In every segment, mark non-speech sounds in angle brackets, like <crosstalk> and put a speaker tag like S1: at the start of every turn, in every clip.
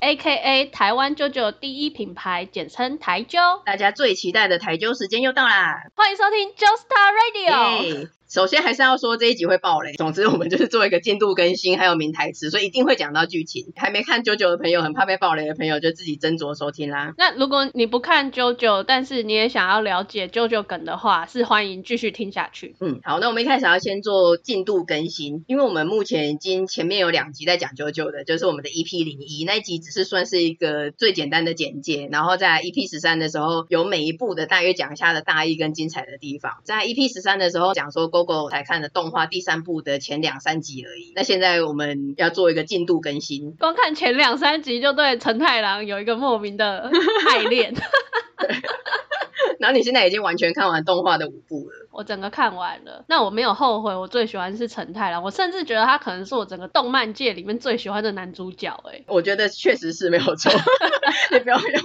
S1: ，AKA 台湾 JoJo 第一品牌，简称台啾。
S2: 大家最期待的台啾时间又到啦！
S1: 欢迎收听 Joestar Radio。
S2: 首先还是要说这一集会爆雷。总之我们就是做一个进度更新，还有名台词，所以一定会讲到剧情。还没看 JoJo 的朋友，很怕被爆雷的朋友，就自己斟酌收听啦。
S1: 那如果你不看 JoJo，但是你也想要了解 JoJo 梗的话，是欢迎继续听下去。
S2: 嗯，好，那我们一开始要先做进度更新，因为我们目前已经前面有两集在讲 JoJo 的，就是我们的 EP 零一那一集，只是算是一个最简单的简介，然后在 EP 十三的时候，有每一部的大约讲一下的大意跟精彩的地方。在 EP 十三的时候讲说 GoGo 才看的。动画第三部的前两三集而已。那现在我们要做一个进度更新，
S1: 光看前两三集就对陈太郎有一个莫名的 <laughs> 爱恋。
S2: 对。<laughs> 然后你现在已经完全看完动画的五部了。
S1: 我整个看完了，那我没有后悔。我最喜欢是陈太郎，我甚至觉得他可能是我整个动漫界里面最喜欢的男主角。哎，
S2: 我觉得确实是没有错。<laughs> 你不要用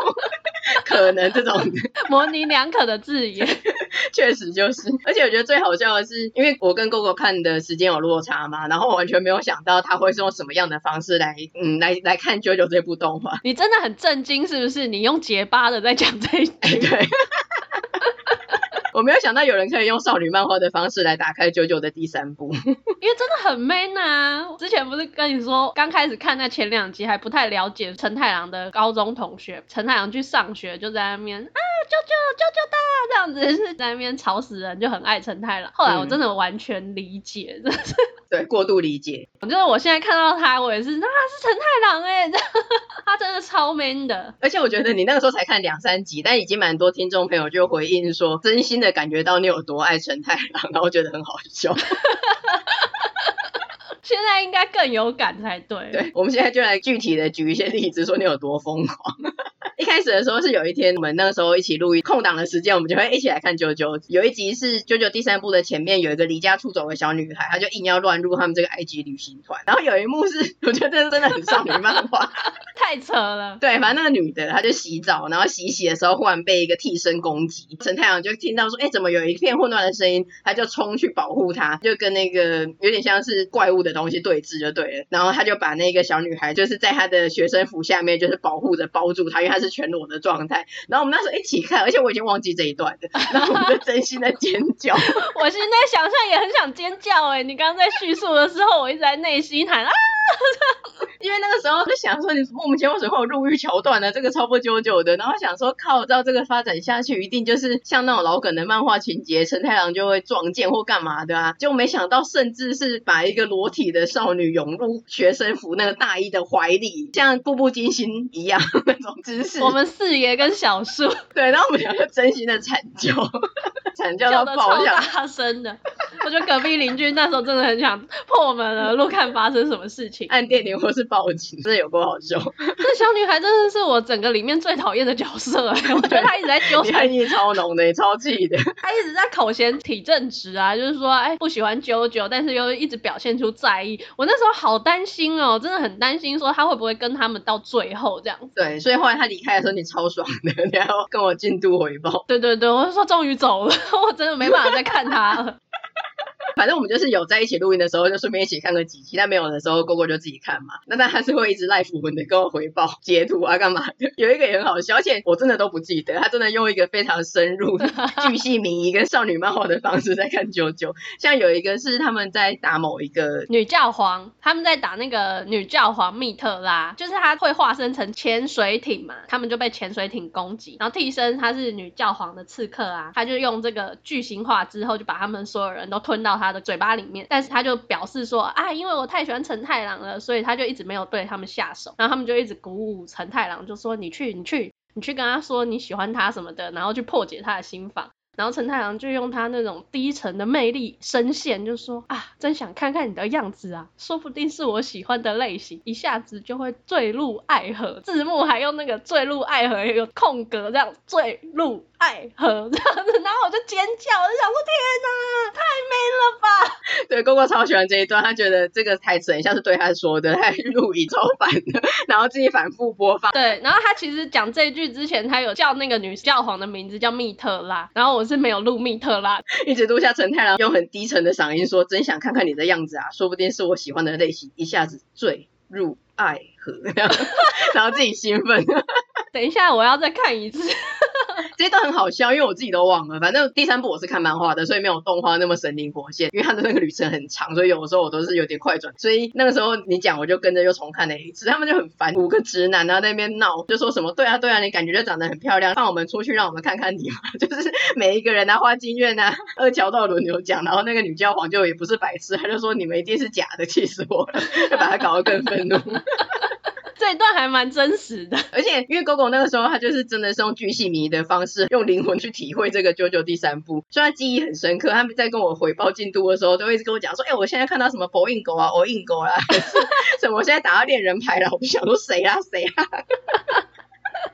S2: 可能这种 <laughs>
S1: 模棱两可的字眼。<laughs>
S2: 确实就是，而且我觉得最好笑的是，因为我跟 GoGo 看的时间有落差嘛，然后我完全没有想到他会是用什么样的方式来，嗯，来来看 JoJo 这部动画。
S1: 你真的很震惊是不是？你用结巴的在讲这一句。
S2: 欸、对。我没有想到有人可以用少女漫画的方式来打开九九的第三部，<laughs> 因
S1: 为真的很 man 啊！之前不是跟你说，刚开始看那前两集还不太了解陈太郎的高中同学，陈太郎去上学就在那面啊 JoJo JoJo 的这样子是在那边吵死人，就很爱陈太郎。后来我真的完全理解，真的是
S2: 对过度理解。
S1: 就是我现在看到他，我也是，那他是陈太郎哎，<laughs> 他真的超 man 的。
S2: 而且我觉得你那个时候才看两三集，但已经蛮多听众朋友就回应说，真心的感觉到你有多爱陈太郎，然后觉得很好笑。<laughs>
S1: 现在应该更有感才对。
S2: 对，我们现在就来具体的举一些例子，说你有多疯狂。<laughs> 一开始的时候是有一天，我们那个时候一起录音，空档的时间，我们就会一起来看 JoJo。有一集是 JoJo 第三部的前面有一个离家出走的小女孩，她就硬要乱入他们这个埃及旅行团。然后有一幕是，<laughs> 我觉得真的很少女漫画，
S1: 太扯了。
S2: 对，反正那个女的，她就洗澡，然后洗洗的时候忽然被一个替身攻击，陈太阳就听到说，哎，怎么有一片混乱的声音，他就冲去保护她，就跟那个有点像是怪物的东西对峙就对了。然后他就把那个小女孩就是在他的学生服下面，就是保护着包住她，因为她是全裸的状态。然后我们那时候一起看，而且我已经忘记这一段了，<laughs> 然后我们就真心的尖叫。
S1: 我现在想象也很想尖叫哎！你刚刚在叙述的时候，我一直在内心喊啊。<laughs>
S2: 因为那个时候就想说，你莫名其妙为什么会有入狱桥段呢？这个超不九九的，然后想说靠，照这个发展下去，一定就是像那种老梗的漫画情节，陈太郎就会撞见或干嘛的啊，就没想到甚至是把一个裸体的少女涌入学生服那个大衣的怀里，像步步惊心一样那种姿势。
S1: 我们四爷跟小树，
S2: 对，然后我们两个真心的惨叫，惨叫到爆，
S1: 叫大声的。我觉得隔壁邻居那时候真的很想破门而入，看发生什么事情，
S2: 按电铃或是报警，真的有够好笑。<laughs>
S1: 这小女孩真的是我整个里面最讨厌的角色，<laughs> 我觉得她一直在纠缠，
S2: 恨意超浓的，也超气的。<laughs>
S1: 她一直在口嫌体正直啊，就是说，哎，不喜欢啾啾，但是又一直表现出在意。我那时候好担心哦，真的很担心，说她会不会跟他们到最后这样。
S2: 对，所以后来她离开的时候，你超爽的，你还要跟我进度回报。
S1: 对对对，我就说终于走了，我真的没办法再看他了。
S2: 反正我们就是有在一起录音的时候，就顺便一起看个几集；但没有的时候，GoGo 就自己看嘛。那他还是会一直 live 文的跟我回报截图啊，干嘛的？有一个也很好笑，而且我真的都不记得，他真的用一个非常深入、<laughs> 巨细靡遗跟少女漫画的方式在看 JoJo。像有一个是他们在打某一个
S1: 女教皇，他们在打那个女教皇密特拉，就是他会化身成潜水艇嘛，他们就被潜水艇攻击，然后替身他是女教皇的刺客啊，他就用这个巨型化之后，就把他们所有人都吞到。他的嘴巴里面，但是他就表示说啊，因为我太喜欢承太郎了，所以他就一直没有对他们下手，然后他们就一直鼓舞承太郎，就说你去，你去，你去跟他说你喜欢他什么的，然后去破解他的心防。然后承太郎就用他那种低沉的魅力声线，就说啊，真想看看你的样子啊，说不定是我喜欢的类型，一下子就会坠入爱河。字幕还用那个坠入爱河有空格这样坠入爱河这样子，然后我就尖叫，我就想说天哪，太美了吧！
S2: 对，哥哥超喜欢这一段，他觉得这个台词很像是对他说的，他录影超烦的，<laughs> 然后自己反复播放。
S1: 对，然后他其实讲这一句之前，他有叫那个女教皇的名字叫密特拉，然后我是没有录密特拉，
S2: 一直录下陈太郎用很低沉的嗓音说：“真想看看你的样子啊，说不定是我喜欢的类型，一下子坠入爱河。” <laughs> 然后自己兴奋。<laughs>
S1: 等一下，我要再看一次。<laughs>
S2: 这段很好笑，因为我自己都忘了。反正第三部我是看漫画的，所以没有动画那么神灵活现。因为他的那个旅程很长，所以有的时候我都是有点快转。所以那个时候你讲，我就跟着又重看了一次。他们就很烦，五个直男啊那边闹，就说什么对啊对啊，你感觉就长得很漂亮，放我们出去让我们看看你嘛。<laughs> 就是每一个人啊，花金院啊，二桥都轮流讲。然后那个女教皇就也不是白痴，他就说你们一定是假的，气死我了，<laughs> 就把他搞得更愤怒。
S1: 这一段还蛮真实的，<laughs>
S2: 而且因为狗狗那个时候他就是真的是用巨细迷的方式，用灵魂去体会这个 JoJo 第三部，所以他记忆很深刻。他们在跟我回报进度的时候，都会一直跟我讲说：“哎、我现在看到什么佛印狗啊，火影狗啊，<laughs> 什么我现在打到恋人牌了。”我就想说谁啊谁啊。<laughs>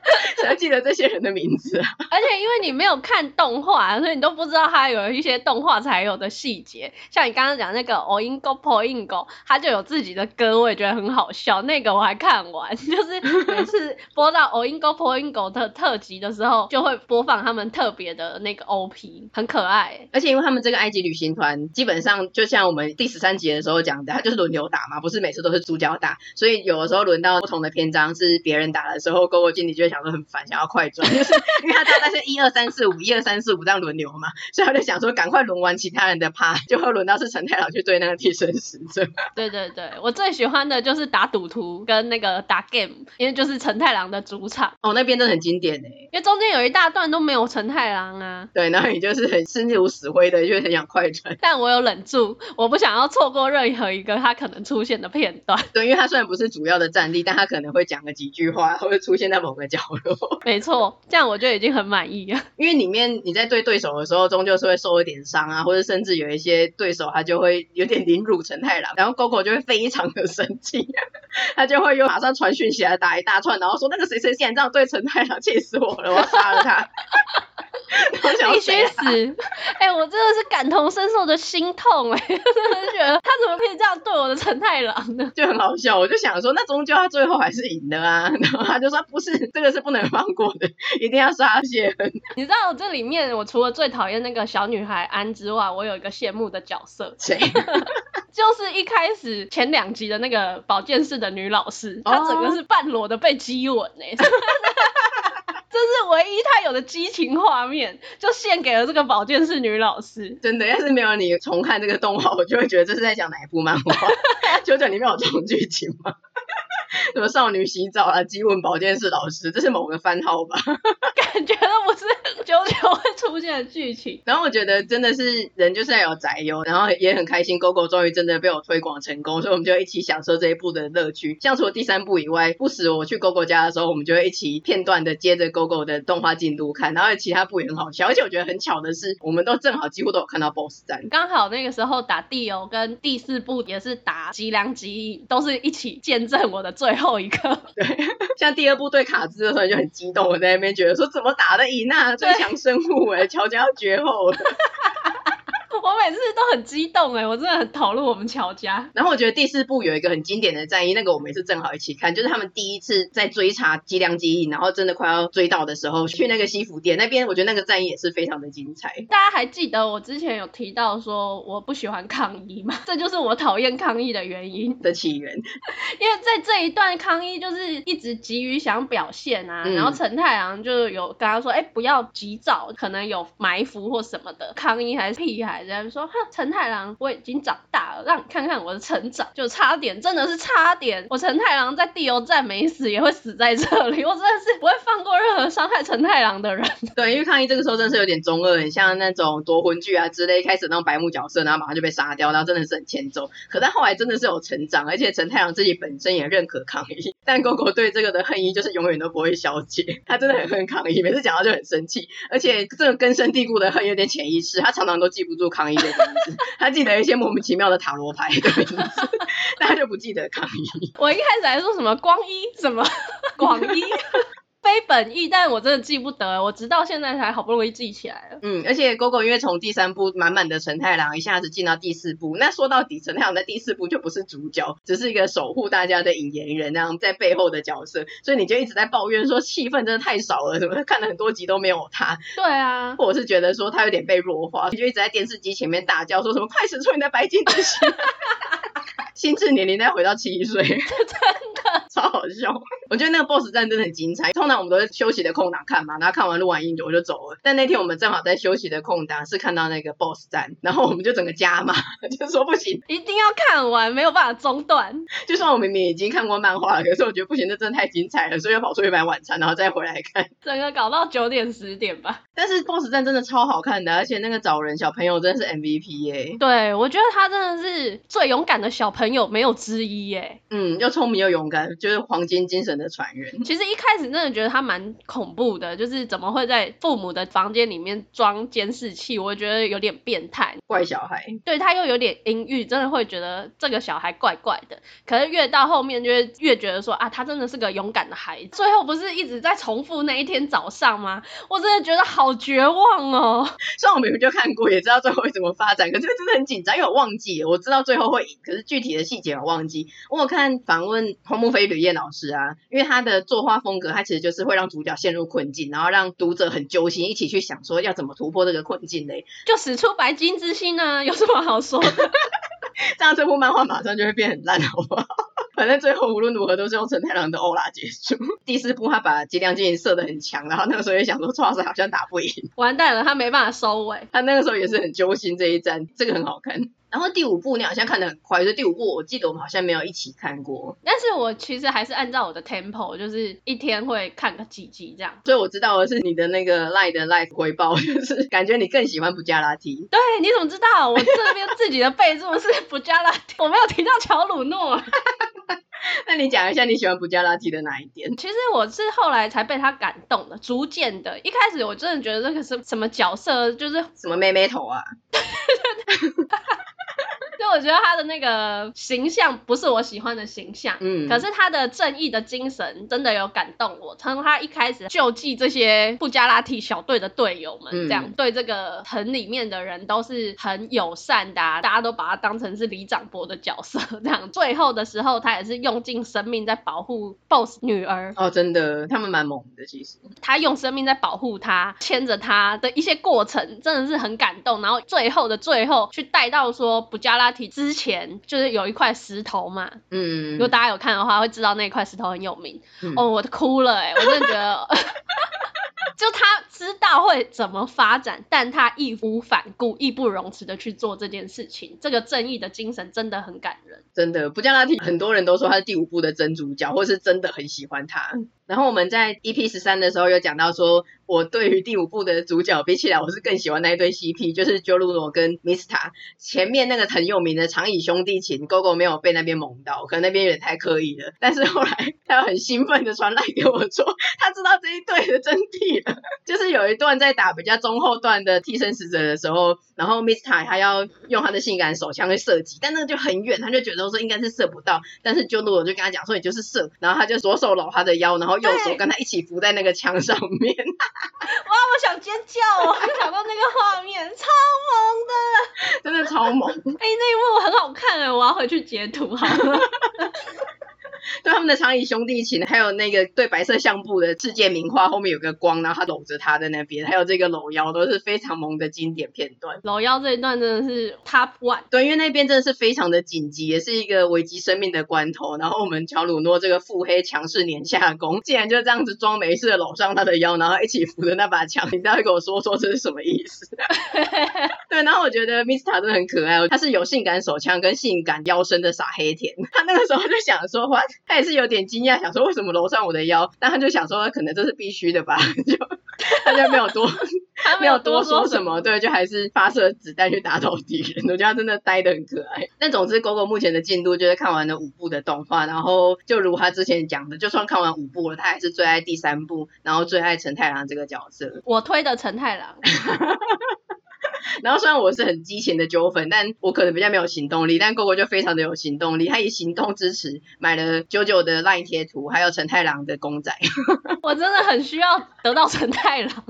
S2: <laughs> 谁要记得这些人的名字啊？<laughs>
S1: 而且因为你没有看动画，所以你都不知道他有一些动画才有的细节。像你刚刚讲那个 Oingo p o i n g o 他就有自己的歌，我也觉得很好笑。那个我还看完，<laughs> 就是每次播到 Oingo p o i n g o 的特辑的时候，就会播放他们特别的那个 OP，很可爱。
S2: 而且因为他们这个埃及旅行团，基本上就像我们第十三集的时候讲的，他就是轮流打嘛，不是每次都是主角打。所以有的时候轮到不同的篇章是别人打的时候，GoGo 经理就会想说很烦，想要快转，就是因为他知道那是一二三四五，一二三四五这样轮流嘛，所以他就想说赶快轮完其他人的趴，就会轮到是陈太郎去对那个替身使者。<laughs>
S1: 对对对，我最喜欢的就是打赌徒跟那个打 game，因为就是陈太郎的主场。
S2: 哦，那边真的很经典诶，
S1: 因为中间有一大段都没有陈太郎啊。
S2: 对，然后你就是很心如死灰的，就很想快转。
S1: 但我有忍住，我不想要错过任何一个他可能出现的片段。
S2: 对，因为他虽然不是主要的战力，但他可能会讲个几句话，会出现在某个角落。<laughs>
S1: 没错，这样我就已经很满意了。
S2: 因为里面你在对对手的时候，终究是会受一点伤啊，或者甚至有一些对手他就会有点凌辱陈太郎，然后 GoGo 就会非常的生气，<laughs> 他就会又马上传讯起来打一大串，然后说那个谁谁竟然这样对陈太郎，气死我了，我要杀了他。<laughs>
S1: 必须死！<laughs> 哎、欸，我真的是感同身受的心痛哎、欸，<laughs> 真的觉得他怎么可以这样对我的陈太郎呢？
S2: 就很好笑，我就想说，那终究他最后还是赢了啊。然后他就说，不是，这个是不能放过的，一定要杀谢恩。
S1: 你知道我这里面，我除了最讨厌那个小女孩安之外，我有一个羡慕的角色，谁？就是一开始前两集的那个保健室的女老师，她整个是半裸的被激吻哎、欸。这是唯一他有的激情画面，就献给了这个保健室女老师。
S2: 真的，要是没有你重看这个动画，我就会觉得这是在讲哪一部漫画？<laughs> <laughs> 九九里面有这种剧情吗？<laughs> 什么少女洗澡啊，激吻保健室老师，这是某个番号吧？<laughs>
S1: 感觉都不是久久会出现的剧情。
S2: 然后我觉得真的是人就是要有宅友，然后也很开心，GoGo 终于真的被我推广成功，所以我们就一起享受这一部的乐趣。像除了第三部以外，不时我去 GoGo 家的时候，我们就会一起片段的接着 GoGo 的动画进度看，然后其他部也很好笑。而且我觉得很巧的是，我们都正好几乎都有看到 BOSS 战，
S1: 刚好那个时候打地游跟第四部也是打吉良吉都是一起见证我的最后一个。
S2: 对，<laughs> 像第二部对卡兹的时候就很激动，我在那边觉得说怎么打得赢啊，最强生物哎，乔家要绝后了。
S1: 我每次都很激动哎，我真的很投入我们乔家。
S2: 然后我觉得第四部有一个很经典的战役，那个我们也是正好一起看，就是他们第一次在追查吉良吉影，然后真的快要追到的时候，去那个西服店那边，我觉得那个战役也是非常的精彩。
S1: 大家还记得我之前有提到说我不喜欢抗议吗？<laughs> 这就是我讨厌抗议的原因
S2: 的起源。<laughs>
S1: 因为在这一段抗议就是一直急于想表现啊，嗯、然后陈太郎就有跟他说，哎，不要急躁，可能有埋伏或什么的。抗议还是屁孩。人家说：“哼，陈太郎，我已经长大了，让你看看我的成长。就差点，真的是差点。我陈太郎在地游战没死，也会死在这里。我真的是不会放过任何伤害陈太郎的人。<laughs>
S2: 对，因为抗议这个时候真的是有点中二，很像那种夺魂锯啊之类，开始那种白目角色，然后马上就被杀掉，然后真的是很欠揍。可但后来真的是有成长，而且陈太郎自己本身也认可抗议，<laughs> 但狗狗对这个的恨意就是永远都不会消解。他真的很恨抗议，每次讲到就很生气，而且这个根深蒂固的恨有点潜意识，他常常都记不住。康一的名字，<laughs> 他记得一些莫名其妙的塔罗牌的名字，<laughs> 但他就不记得抗议。
S1: 我一开始还说什么光一，什么 <laughs> 广一。非本意，但我真的记不得，我直到现在才好不容易记起来了。
S2: 嗯，而且 Gogo 因为从第三部满满的陈太郎一下子进到第四部，那说到底陈太郎在第四部就不是主角，只是一个守护大家的引言人那样在背后的角色，所以你就一直在抱怨说戏份真的太少了，什么看了很多集都没有他。
S1: 对啊，
S2: 或者是觉得说他有点被弱化，<laughs> 你就一直在电视机前面大叫说什么快使出你的白金之心。<laughs> 心智年龄再回到七岁，<laughs> 真
S1: 的
S2: 超好笑。我觉得那个 BOSS 战真的很精彩。通常我们都是休息的空档看嘛，然后看完录完音我就走了。但那天我们正好在休息的空档是看到那个 BOSS 战，然后我们就整个加码，<laughs> 就说不行，
S1: 一定要看完，没有办法中断。
S2: 就算我明明已经看过漫画了，可是我觉得不行，这真的太精彩了，所以要跑出去买晚餐，然后再回来看。
S1: 整个搞到九点十点吧。
S2: 但是 BOSS 战真的超好看的，而且那个找人小朋友真的是 MVP 耶、欸。
S1: 对，我觉得他真的是最勇敢的小朋友，没有之一。一耶，
S2: 嗯，又聪明又勇敢，就是黄金精神的传人。<laughs>
S1: 其实一开始真的觉得他蛮恐怖的，就是怎么会在父母的房间里面装监视器？我觉得有点变态，
S2: 怪小孩。
S1: 对，他又有点阴郁，真的会觉得这个小孩怪怪的。可是越到后面，就会越觉得说啊，他真的是个勇敢的孩子。最后不是一直在重复那一天早上吗？我真的觉得好绝望哦。<laughs>
S2: 虽然我明明就看过，也知道最后会怎么发展，可是真的很紧张，因为我忘记了，我知道最后会赢，可是具体的细节我忘记。我有看访问荒木飞吕彦老师啊，因为他的作画风格，他其实就是会让主角陷入困境，然后让读者很揪心，一起去想说要怎么突破这个困境嘞。
S1: 就使出白金之心呢，有什么好说的？<laughs>
S2: 这样这部漫画马上就会变很烂，好不好？反正最后无论如何都是用承太郎的欧拉结束。第四部他把吉良金设的很强，然后那个时候也想说，创世好像打不赢，
S1: 完蛋了，他没办法收尾。
S2: 他那个时候也是很揪心这一战，这个很好看。然后第五部你好像看的很快，所以第五部我记得我们好像没有一起看过。
S1: 但是我其实还是按照我的 tempo，就是一天会看个几集这样。
S2: 所以我知道的是你的那个 LINE 的 live 回报，就是感觉你更喜欢布加拉提。
S1: 对，你怎么知道？我这边自己的备注是布加拉提，<laughs> 我没有提到乔鲁诺。<laughs>
S2: 那你讲一下你喜欢布加拉提的哪一点？
S1: 其实我是后来才被他感动的，逐渐的。一开始我真的觉得这个是什么角色，就是
S2: 什么妹妹头啊。<laughs> <laughs>
S1: 就我觉得他的那个形象不是我喜欢的形象，嗯，可是他的正义的精神真的有感动我。从他一开始救济这些布加拉提小队的队友们，这样、嗯、对这个城里面的人都是很友善的、啊，大家都把他当成是里长伯的角色，这样。<laughs> 最后的时候，他也是用尽生命在保护 BOSS 女儿。
S2: 哦，真的，他们蛮猛的，其实。
S1: 他用生命在保护他，牵着他的一些过程，真的是很感动。然后最后的最后，去带到说布加拉。之前就是有一块石头嘛，嗯，如果大家有看的话，会知道那块石头很有名。嗯、哦，我都哭了哎，我真的觉得，<laughs> 就他知道会怎么发展，但他义无反顾、义不容辞的去做这件事情，这个正义的精神真的很感人。
S2: 真的，不加拉提很多人都说他是第五部的真主角，或是真的很喜欢他。然后我们在 EP 十三的时候有讲到说，我对于第五部的主角比起来，我是更喜欢那一对 CP，就是 Joluno 跟 Mista。前面那个很有名的长椅兄弟情，Gogo 没有被那边萌到，可能那边有点太刻意了。但是后来他又很兴奋的传来给我说，他知道这一对的真谛了。就是有一段在打比较中后段的替身使者的时候，然后 Mista 他要用他的性感手枪去射击，但那个就很远，他就觉得说应该是射不到。但是 Joluno 就跟他讲说，你就是射，然后他就左手搂他的腰，然后。右手跟他一起扶在那个墙上面，<laughs>
S1: 哇！我想尖叫哦，想到那个画面，<laughs> 超萌的，
S2: 真的超萌。
S1: 哎、欸，那一幕很好看哎，我要回去截图好了。<laughs> <laughs>
S2: 对他们的长椅兄弟情，还有那个对白色相簿的世界名画后面有个光，然后他搂着他在那边，还有这个搂腰，都是非常萌的经典片段。
S1: 搂腰这一段真的是 top one。
S2: 对，因为那边真的是非常的紧急，也是一个危及生命的关头。然后我们乔鲁诺这个腹黑强势年下攻，竟然就这样子装没事的搂上他的腰，然后一起扶着那把枪。你待会跟我说说这是什么意思？<laughs> 对，然后我觉得 Mista 真的很可爱，他是有性感手枪跟性感腰身的傻黑甜。他那个时候就想说，What？他也是有点惊讶，想说为什么楼上我的腰，但他就想说可能这是必须的吧，就他就没有多，他没有多说什么，对，就还是发射子弹去打倒敌人。我觉得他真的呆的很可爱。但总之，Gogo 目前的进度就是看完了五部的动画，然后就如他之前讲的，就算看完五部了，他还是最爱第三部，然后最爱陈太郎这个角色。
S1: 我推的陈太郎。<laughs> <laughs>
S2: 然后虽然我是很激情的纠纷，但我可能比较没有行动力，但 GoGo 就非常的有行动力，他以行动支持买了九九的 LINE 贴图，还有陈太郎的公仔。<laughs>
S1: 我真的很需要得到陈太郎。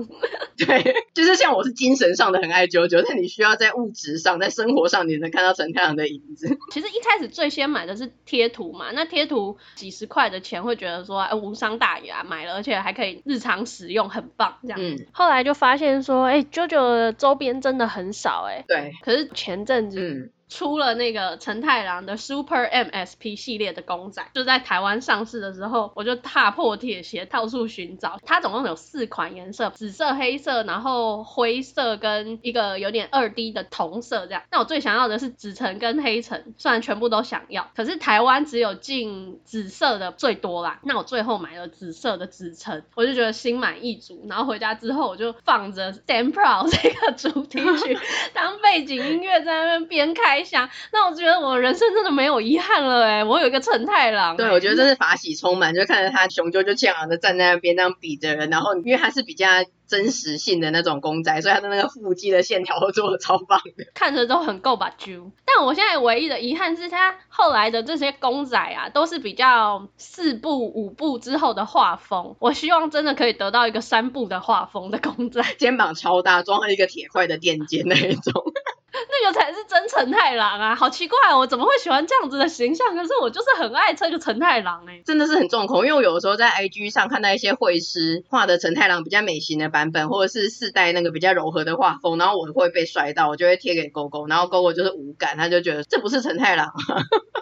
S2: 对，就是像我是精神上的很爱九九，但你需要在物质上，在生活上你能看到陈太郎的影子。<laughs>
S1: 其实一开始最先买的是贴图嘛，那贴图几十块的钱会觉得说，哎，无伤大雅，买了而且还可以日常使用，很棒这样。嗯。后来就发现说，哎，九九的周边真的很少，哎。
S2: 对。
S1: 可是前阵子。出了那个承太郎的 Super MSP 系列的公仔，就在台湾上市的时候，我就踏破铁鞋到处寻找。它总共有四款颜色，紫色、黑色，然后灰色跟一个有点二 D 的铜色这样。那我最想要的是紫橙跟黑橙，虽然全部都想要，可是台湾只有进紫色的最多啦。那我最后买了紫色的紫橙，我就觉得心满意足。然后回家之后，我就放着 Stand Proud 这个主题曲 <laughs> 当背景音乐在那边边开。想，那我觉得我人生真的没有遗憾了哎，我有一个陈太郎。
S2: 对，我觉得真是法喜充满，就看着他雄赳赳气昂的站在那边，那样比着人，然后因为他是比较真实性的那种公仔，所以他的那个腹肌的线条都做的超棒的，
S1: 看着都很够把揪。但我现在唯一的遗憾是他后来的这些公仔啊，都是比较四部五部之后的画风，我希望真的可以得到一个三部的画风的公仔，
S2: 肩膀超大，装了一个铁块的垫肩那一种。<laughs>
S1: 那个才是真陈太郎啊，好奇怪哦，我怎么会喜欢这样子的形象？可是我就是很爱这个陈太郎哎，
S2: 真的是很重口，因为我有的时候在 IG 上看到一些绘师画的陈太郎比较美型的版本，或者是四代那个比较柔和的画风，然后我会被摔到，我就会贴给 GoGo，然后 GoGo 就是无感，他就觉得这不是陈太郎，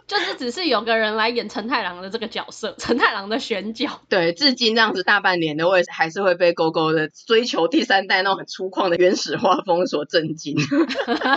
S1: 就是只是有个人来演陈太郎的这个角色，陈太郎的选角。
S2: 对，至今这样子大半年的，我也还是会被 GoGo 的追求第三代那种很粗犷的原始画风所震惊。<laughs>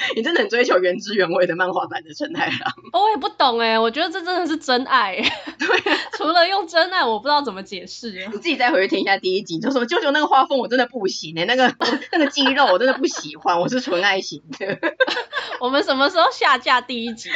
S2: <laughs> 你真的很追求原汁原味的漫画版的陈太郎？
S1: 我也不懂哎，我觉得这真的是真爱。<laughs> 对，<laughs> 除了用真爱，我不知道怎么解释。
S2: 你自己再回去听一下第一集，就说舅舅那个画风我真的不行哎，那个那个肌肉我真的不喜欢，我是纯爱型的。
S1: 我们什么时候下架第一集？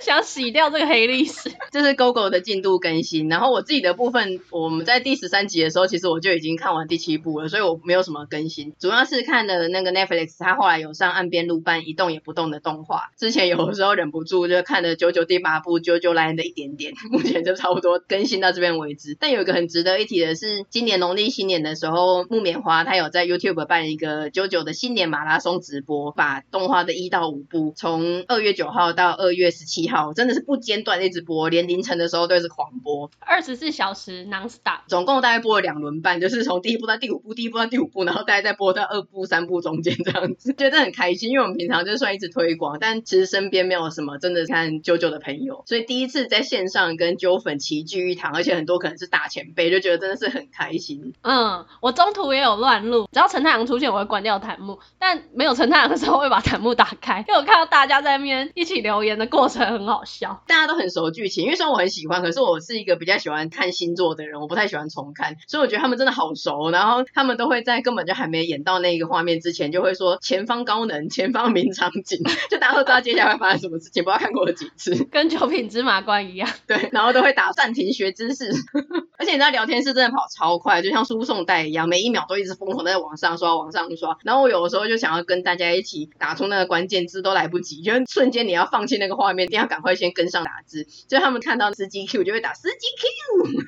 S1: 想洗掉这个黑历史。
S2: 这是 GoGo 的进度更新，然后我自己的部分，我们在第十三集的时候，其实我就已经看完第七部了，所以我没有什么更新，主要是看了那个 Netflix，它后来有上岸边露伴一动也不动的动画。之前有的时候忍不住就看了九九第八部《JoJo Line》的一点点，<laughs> 目前就差不多更新到这边为止。但有一个很值得一提的是，今年农历新年的时候，木棉花他有在 YouTube 办一个 JoJo 的新年马拉松直播，把动画的一到五部从二月九号到二月十七号，真的是不间断一直播，连凌晨的时候都是狂播，
S1: 二十四小时 non-stop，
S2: 总共大概播了两轮半，就是从第一部到第五部，第一部到第五部，然后大概再播到二部、三部中间这样子，觉得很开心，因为我们平常就算一直推广，但其实身边没有什么真的看啾啾的朋友，所以第一次在线上跟啾粉齐聚一堂，而且很多可能是大前辈，就觉得真的是很开心。
S1: 嗯，我中途也有乱录，只要陈太阳出现，我会关掉弹幕，但没有陈太阳的时候，我会把弹幕打开，因为我看到大家在那边一起留言的过程很好笑，
S2: 大家都很熟剧情，因为虽然我很喜欢，可是我是一个比较喜欢看星座的人，我不太喜欢重看，所以我觉得他们真的好熟，然后他们都会在根本就还没演到那个画面之前，就会说前方高能，前方名场景，<laughs> 就大家都知道接下来会发生什么事情，不知道看过了几次，<laughs>
S1: 跟九品芝麻官一样，
S2: 对，然后都会打暂停学知识，<laughs> 而且你知道聊天室真的跑超快，就像输送带一样，每一秒都一直疯狂在往上刷，往上刷，然后我有的时候就想要跟大家一起打出那个关键字都来不及，就瞬间你要放弃那个画面，一定要赶快先跟上打字，就他们看到司机 Q 就会打司机 Q，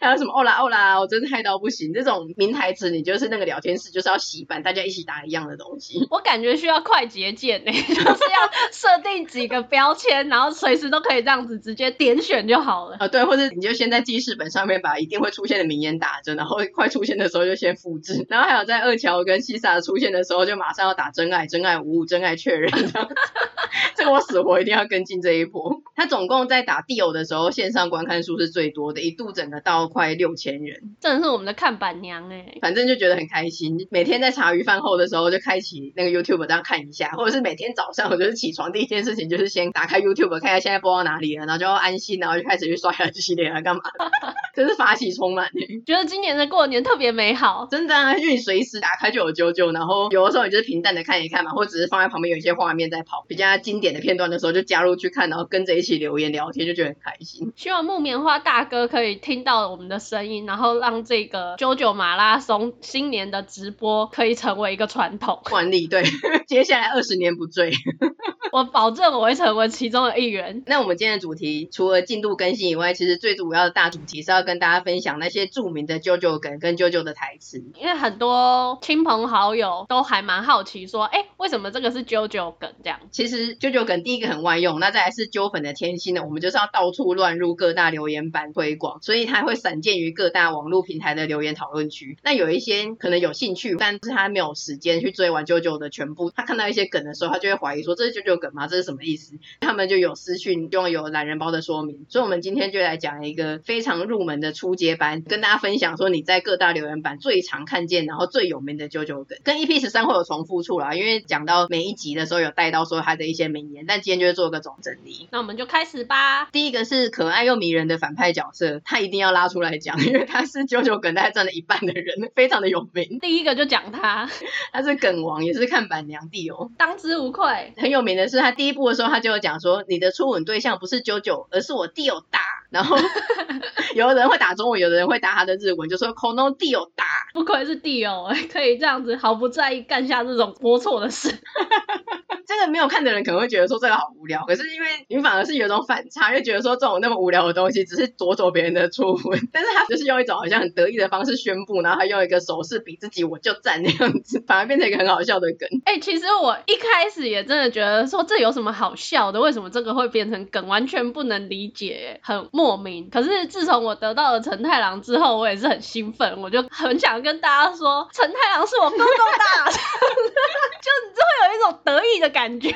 S2: 还有什么哦啦哦啦，我真的害到不行，这种名台词你就是那个聊天室就是要洗版，大家一起打一样的东西，
S1: 我感觉需要快捷键呢，<laughs> 就是要设定几个标签，然后随时都可以这样子直接点选就好了。
S2: 啊，对，或者你就先在记事本上面把一定会出现的名言打着，然后快出现的时候就先复制，然后还有在二乔跟西萨出现的时候就马上要打真爱，真爱无误，真爱确认这样。<laughs> 这个我死活一定要跟进这一波。他总共在打地偶的时候，线上观看数是最多的，一度整个到快六千人，
S1: 真的是我们的看板娘哎、欸。
S2: 反正就觉得很开心，每天在茶余饭后的时候就开启那个 YouTube 这样看一下，或者是每天早上我就是起床第一件事情就是先打开 YouTube 看一下现在播到哪里了，然后就要安心，然后就开始去刷牙洗脸啊干嘛的，<laughs> 真是法喜充满、欸。
S1: 觉得今年的过年特别美好，
S2: 真的啊，就你随时打开就有啾啾，然后有的时候你就是平淡的看一看嘛，或者只是放在旁边有一些画面在跑，比较经典的片段的时候就加入去看，然后跟着一起。留言聊天，就觉得很开心。
S1: 希望木棉花大哥可以听到我们的声音，然后让这个 JoJo 马拉松新年的直播可以成为一个传统
S2: 惯例。对，<laughs> 接下来二十年不醉。<laughs>
S1: 我保证我会成为其中的一员。
S2: 那我们今天的主题除了进度更新以外，其实最主要的大主题是要跟大家分享那些著名的 JoJo 梗跟 JoJo 的台词。
S1: 因为很多亲朋好友都还蛮好奇说，哎，为什么这个是 JoJo 梗这样？
S2: 其实 JoJo 梗第一个很万用，那再来是揪粉的天性呢，我们就是要到处乱入各大留言板推广，所以它会散见于各大网络平台的留言讨论区。那有一些可能有兴趣，但是他没有时间去追完 JoJo 的全部，他看到一些梗的时候，他就会怀疑说，这是 JoJo 梗吗？这是什么意思？他们就有私讯，用有懒人包的说明。所以，我们今天就来讲一个非常入门的初阶班，跟大家分享说你在各大留言板最常看见，然后最有名的 JoJo 梗，跟 EP 十三会有重复处啦，因为讲到每一集的时候有带到说他的一些名言，但今天就会做个总整理。
S1: 那我们就开始吧。
S2: 第一个是可爱又迷人的反派角色，他一定要拉出来讲，因为他是 JoJo 梗大概占了一半的人，非常的有名。
S1: 第一个就讲他，
S2: 他是梗王，也是看板娘弟哦，
S1: 当之无愧。
S2: 很有名的是他第一部的时候，他就有讲说，你的初吻对象不是 JoJo，而是我 Dio 大。然后 <laughs> 有的人会打中文，有的人会打他的日文，就说 Kono Dio 大。
S1: 不愧是 Dio，可以这样子毫不在意干下这种龌龊的事。<laughs>
S2: 这个没有看的人可能会觉得说这个好无聊，可是因为你反而是有一种反差，又觉得说这种那么无聊的东西只是夺走别人的初吻，但是他就是用一种好像很得意的方式宣布，然后他用一个手势比自己我就站那样子，反而变成一个很好笑的梗。
S1: 哎、其实我一开始也真的觉得说这有什么好笑的？为什么这个会变成梗？完全不能理解，很莫名。可是自从我得到了承太郎之后，我也是很兴奋，我就很想跟大家说，承太郎是我公公大，<laughs> 就你就会有一种得意的感。感觉，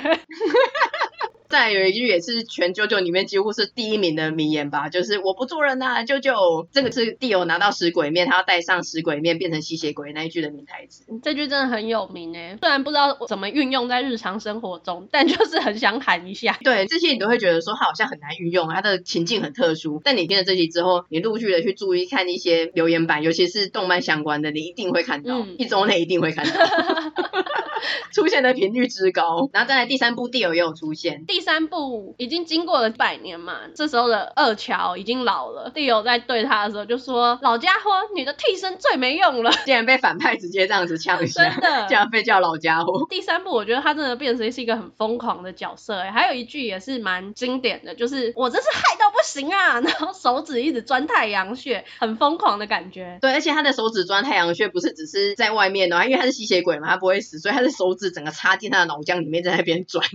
S2: 再有一句也是全 JoJo 里面几乎是第一名的名言吧，就是我不做人呐、啊，JoJo 这个是 Dio 拿到食鬼面，他要带上食鬼面变成吸血鬼那一句的名台词。
S1: 这句真的很有名诶，虽然不知道怎么运用在日常生活中，<laughs> 但就是很想喊一下。<laughs>
S2: 对，这些你都会觉得说他好像很难运用，他的情境很特殊。但你听了这集之后，你陆续的去注意看一些留言板，尤其是动漫相关的，你一定会看到，嗯、一周内一定会看到。<laughs> 出现的频率之高，然后再来第三部，Dio 也有出现。
S1: 第三部已经经过了百年嘛，这时候的二乔已经老了，Dio 在对他的时候就说：“老家伙，你的替身最没用了。<laughs> ”
S2: 竟然被反派直接这样子呛一下，
S1: 真的，
S2: 竟然被叫老家伙。
S1: 第三部我觉得他真的变成是一个很疯狂的角色，哎，还有一句也是蛮经典的，就是我真是害到不行啊，<laughs> 然后手指一直钻太阳穴，很疯狂的感觉。
S2: 对，而且他的手指钻太阳穴不是只是在外面的，因为他是吸血鬼嘛，他不会死，所以他的手指。整个插进他的脑浆里面，在那边转。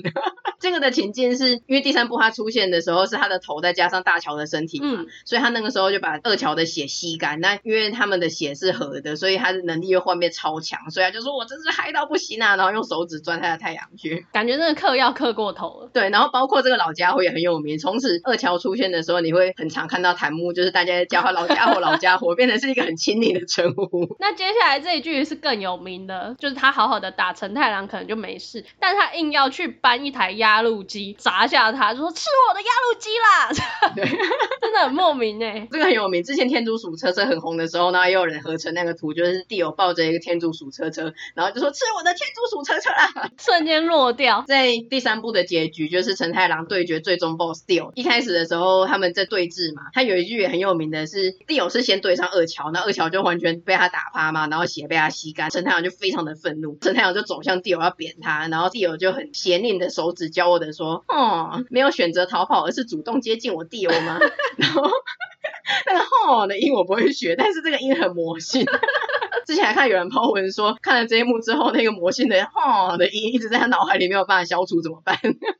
S2: 这个的情境是因为第三部他出现的时候是他的头再加上大乔的身体嘛，嗯，所以他那个时候就把二乔的血吸干。那因为他们的血是合的，所以他的能力又换变超强，所以他就说我真是嗨到不行啊！然后用手指钻他的太阳穴，
S1: 感觉那个嗑药嗑过头了。
S2: 对，然后包括这个老家伙也很有名。从此二乔出现的时候，你会很常看到弹幕，就是大家叫他老家伙，老家伙，变成是一个很亲昵的称呼。<laughs>
S1: 那接下来这一句是更有名的，就是他好好的打陈太郎，可能就没事，但他硬要去搬一台压路机砸下他，就说吃我的压路机啦！对，<laughs> 真的很莫名哎。
S2: 这个很有名，之前天竺鼠车车很红的时候呢，也有人合成那个图，就是 Dio 抱着一个天竺鼠车车，然后就说吃我的天竺鼠车车啦，
S1: 瞬间落掉。
S2: 在第三部的结局，就是陈太郎对决最终 BOSS Dio。一开始的时候他们在对峙嘛，他有一句也很有名的是 Dio 是先对上二乔，那二乔就完全被他打趴嘛，然后血被他吸干，陈太郎就非常的愤怒，陈太郎就走向 Dio 要扁他，然后 Dio 就很邪佞的手指教我的说，哦，没有选择逃跑，而是主动接近我 Dio 吗？<laughs> 然后那个哦的音我不会学，但是这个音很魔性。<laughs> 之前还看有人 po 文说，看了这一幕之后，那个魔性的哦的音一直在他脑海里没有办法消除，怎么办？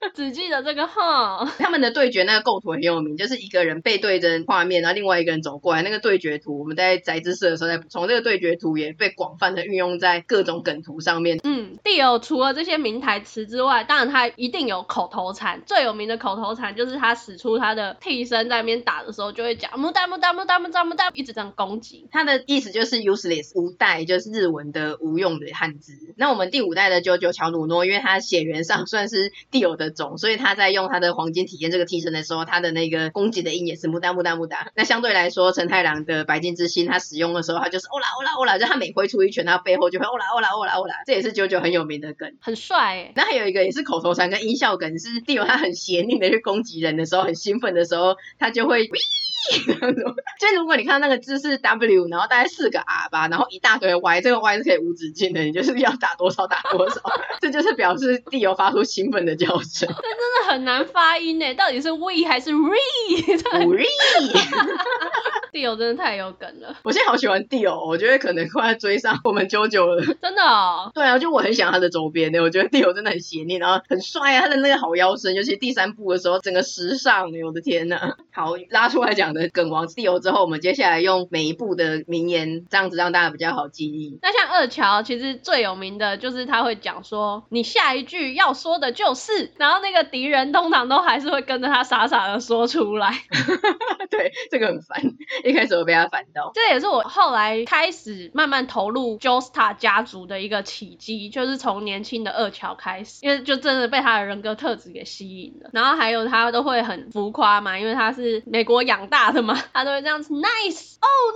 S2: <laughs>
S1: 只记得这个号。
S2: 他们的对决那个构图很有名，就是一个人背对着画面，然后另外一个人走过来，那个对决图我们在宅知识的时候再补充，这个对决图也被广泛的运用在各种梗图上面。
S1: 嗯，Dio 除了这些名台词之外，当然他一定有口头禅，最有名的口头禅就是他使出他的替身在那边打的时候就会讲木哒木哒木哒木哒木哒，一直这样攻击。
S2: 他的意思就是 useless 无代，就是日文的无用的汉字。那我们第五代的 JoJo 乔努诺，因为他血缘上算是 Dio 的所以他在用他的黄金体验这个替身的时候，他的那个攻击的音也是木哒木哒木哒。那相对来说，陈太郎的白金之心，他使用的时候，他就是欧啦欧啦欧啦，就他每挥出一拳，他背后就会欧啦欧啦欧啦欧啦，这也是九九很有名的梗，
S1: 很帅欸。
S2: 那还有一个也是口头禅跟音效梗，是地友他很邪佞的去攻击人的时候，很兴奋的时候，他就会。<laughs> 就如果你看到那个字是 W，然后大概四个 R 吧，然后一大堆 Y，这个 Y 是可以无止境的，你就是要打多少打多少，<laughs> 这就是表示地油发出兴奋的叫声。这真
S1: 的很难发音呢，到底是 We 还是 Re？Re。<laughs> 蒂欧真的太有梗了，
S2: 我现在好喜欢蒂欧，我觉得可能快要追上我们啾啾了。
S1: 真的哦？
S2: 对啊，就我很喜欢他的周边的，我觉得蒂欧真的很邪念，然后很帅啊，他的那个好腰身，尤其第三部的时候，整个时尚，我的天呐。好，拉出来讲的梗王蒂欧之后，我们接下来用每一部的名言，这样子让大家比较好记忆。
S1: 那像二乔，其实最有名的就是他会讲说，你下一句要说的就是，然后那个敌人通常都还是会跟着他傻傻的说出来。<laughs>
S2: 对，这个很烦。一开始我被他烦到，
S1: 这也是我后来开始慢慢投入 Joestar 家族的一个契机，就是从年轻的二乔开始，因为就真的被他的人格特质给吸引了。然后还有他都会很浮夸嘛，因为他是美国养大的嘛，<laughs> 他都会这样子 Nice，Oh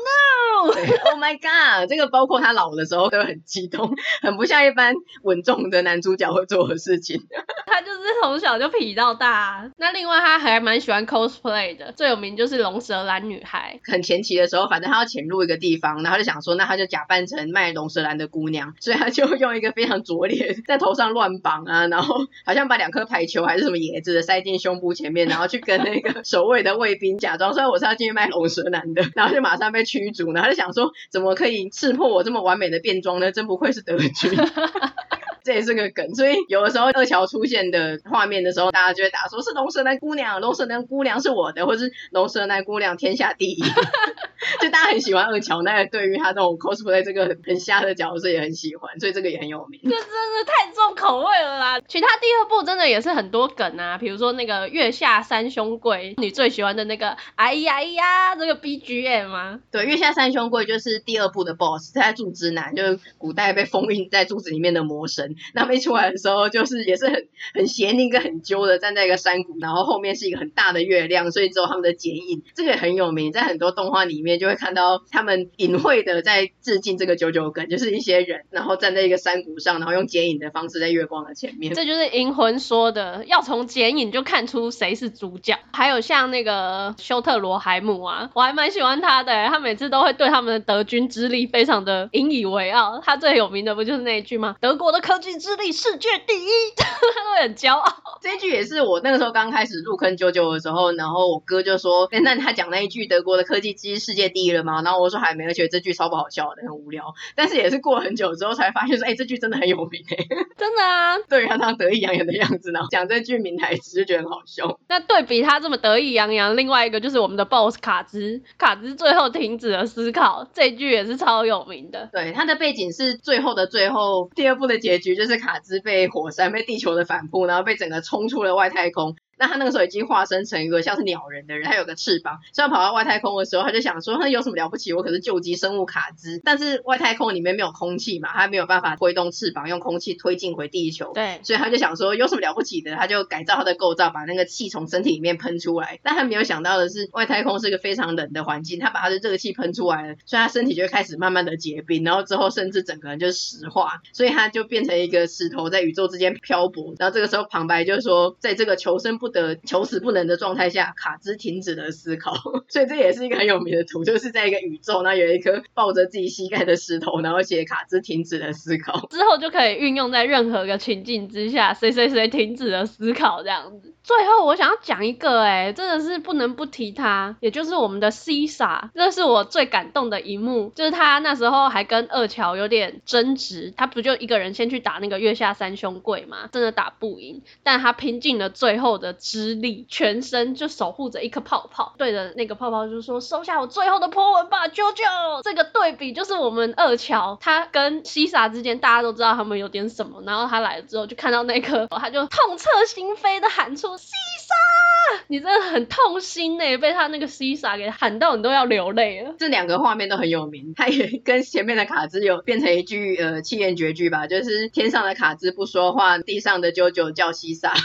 S1: no，Oh <laughs>
S2: my God，这个包括他老的时候都很激动，很不像一般稳重的男主角会做的事情。<laughs>
S1: 他就是从小就痞到大。那另外他还蛮喜欢 cosplay 的，最有名就是龙舌兰女孩。
S2: 很前期的时候，反正他要潜入一个地方，然后就想说，那他就假扮成卖龙舌兰的姑娘，所以他就用一个非常拙劣，在头上乱绑啊，然后好像把两颗排球还是什么椰子的塞进胸部前面，然后去跟那个守卫的卫兵假装说我是要进去卖龙舌兰的，<laughs> 然后就马上被驱逐，然后就想说，怎么可以刺破我这么完美的变装呢？真不愧是德军。<laughs> 这也是个梗，所以有的时候二乔出现的画面的时候，大家就会打说是龙舌兰姑娘，龙舌兰姑娘是我的，或是龙舌兰姑娘天下第一。<laughs> 就大家很喜欢二乔，那个对于他这种 cosplay 这个很很瞎的角色也很喜欢，所以这个也很有名。
S1: 这真的太重口味了啦！其他第二部真的也是很多梗啊，比如说那个月下三兄贵，你最喜欢的那个哎呀哎呀这个 BGM 吗？
S2: 对，月下三兄贵就是第二部的 boss，他在柱之男，就是古代被封印在柱子里面的魔神。那么一出来的时候，就是也是很很邪佞跟很揪的站在一个山谷，然后后面是一个很大的月亮，所以只有他们的剪影，这个也很有名，在很多动画里面就会看到他们隐晦的在致敬这个九九梗，就是一些人然后站在一个山谷上，然后用剪影的方式在月光的前面。
S1: 这就是银魂说的，要从剪影就看出谁是主角。还有像那个修特罗海姆啊，我还蛮喜欢他的，他每次都会对他们的德军之力非常的引以为傲。他最有名的不就是那一句吗？德国的科技之力世界第一，<laughs> 他会很骄傲。
S2: 这一句也是我那个时候刚开始入坑九九的时候，然后我哥就说：“哎，<laughs> 那他讲那一句德国的科技之力世界第一了吗？”然后我说还没，而且这句超不好笑的，很无聊。但是也是过了很久之后才发现说：“哎，这句真的很有名哎，<laughs>
S1: 真的啊！”对于
S2: 他那样得意洋洋的样子，然后讲这句名台词就觉得很好笑。
S1: 那对比他这么得意洋洋，另外一个就是我们的 BOSS 卡兹，卡兹最后停止了思考，这句也是超有名的。
S2: 对，他的背景是最后的最后，第二部的结局就是卡兹被火山被地球的反扑，然后被整个冲出了外太空。那他那个时候已经化身成一个像是鸟人的人，他有个翅膀，所以他跑到外太空的时候，他就想说，他有什么了不起？我可是救急生物卡兹，但是外太空里面没有空气嘛，他没有办法挥动翅膀，用空气推进回地球。
S1: 对，
S2: 所以他就想说，有什么了不起的？他就改造他的构造，把那个气从身体里面喷出来。但他没有想到的是，外太空是一个非常冷的环境，他把他的热气喷出来了，所以他身体就开始慢慢的结冰，然后之后甚至整个人就是石化，所以他就变成一个石头在宇宙之间漂泊。然后这个时候旁白就说，在这个求生不得、求死不能的状态下，卡兹停止了思考，<laughs> 所以这也是一个很有名的图，就是在一个宇宙，那有一颗抱着自己膝盖的石头，然后写卡兹停止了思考，
S1: 之后就可以运用在任何个情境之下，谁谁谁停止了思考这样子。最后我想要讲一个、欸，哎，真的是不能不提他，也就是我们的西莎，这是我最感动的一幕，就是他那时候还跟二乔有点争执，他不就一个人先去打那个月下三兄贵嘛，真的打不赢，但他拼尽了最后的之力。全身就守护着一颗泡泡，对着那个泡泡就说：“收下我最后的 po 文吧，啾啾。”这个对比就是我们二乔，他跟西莎之间，大家都知道他们有点什么，然后他来了之后就看到那颗，他就痛彻心扉的喊出：“西沙，你真的很痛心呢，被他那个西沙给喊到你都要流泪了。”
S2: 这两个画面都很有名，他也跟前面的卡兹有变成一句呃七言绝句吧，就是天上的卡兹不说话，地上的啾啾叫西沙。<laughs>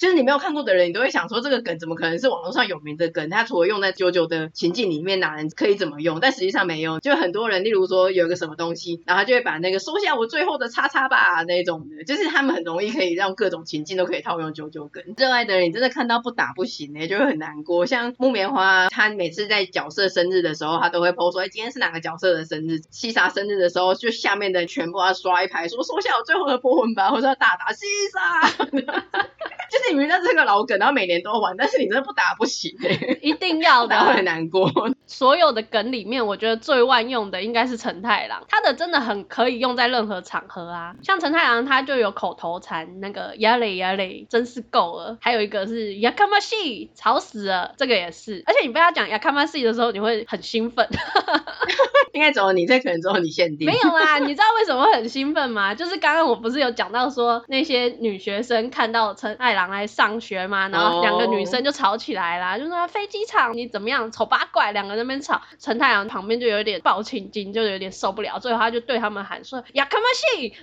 S2: 就是你没有看过的人，你都会想说这个梗怎么可能是网络上有名的梗？它除了用在九九的情境里面，哪人可以怎么用？但实际上没用。就很多人，例如说有个什么东西，然后他就会把那个收下我最后的叉叉吧那种的，就是他们很容易可以让各种情境都可以套用九九梗。热爱的人，你真的看到不打不行呢、就会很难过。像木棉花，他每次在角色生日的时候，他都会 po 说，哎，今天是哪个角色的生日？西沙生日的时候，就下面的全部要刷一排，说收下我最后的波魂吧，或者要大打西莎。就 <laughs> 是你明知道这个老梗，然后每年都玩，但是你真的不打不行哎、欸，
S1: 一定要的，<laughs>
S2: 会很难过。
S1: 所有的梗里面，我觉得最万用的应该是陈太郎，他的真的很可以用在任何场合啊。像陈太郎他就有口头禅，那个呀嘞呀嘞，真是够了。还有一个是呀卡玛西，吵死了，这个也是。而且你被他讲呀卡玛西的时候，你会很兴奋。<laughs>
S2: 应该只有你，这可能只有你限定。
S1: 没有啦，你知道为什么会很兴奋吗？就是刚刚我不是有讲到说那些女学生看到陈太郎来上学嘛，然后两个女生就吵起来啦，oh. 就说飞机场你怎么样，丑八怪，两个人在那边吵。陈太阳旁边就有点抱青筋，就有点受不了，最后他就对他们喊说呀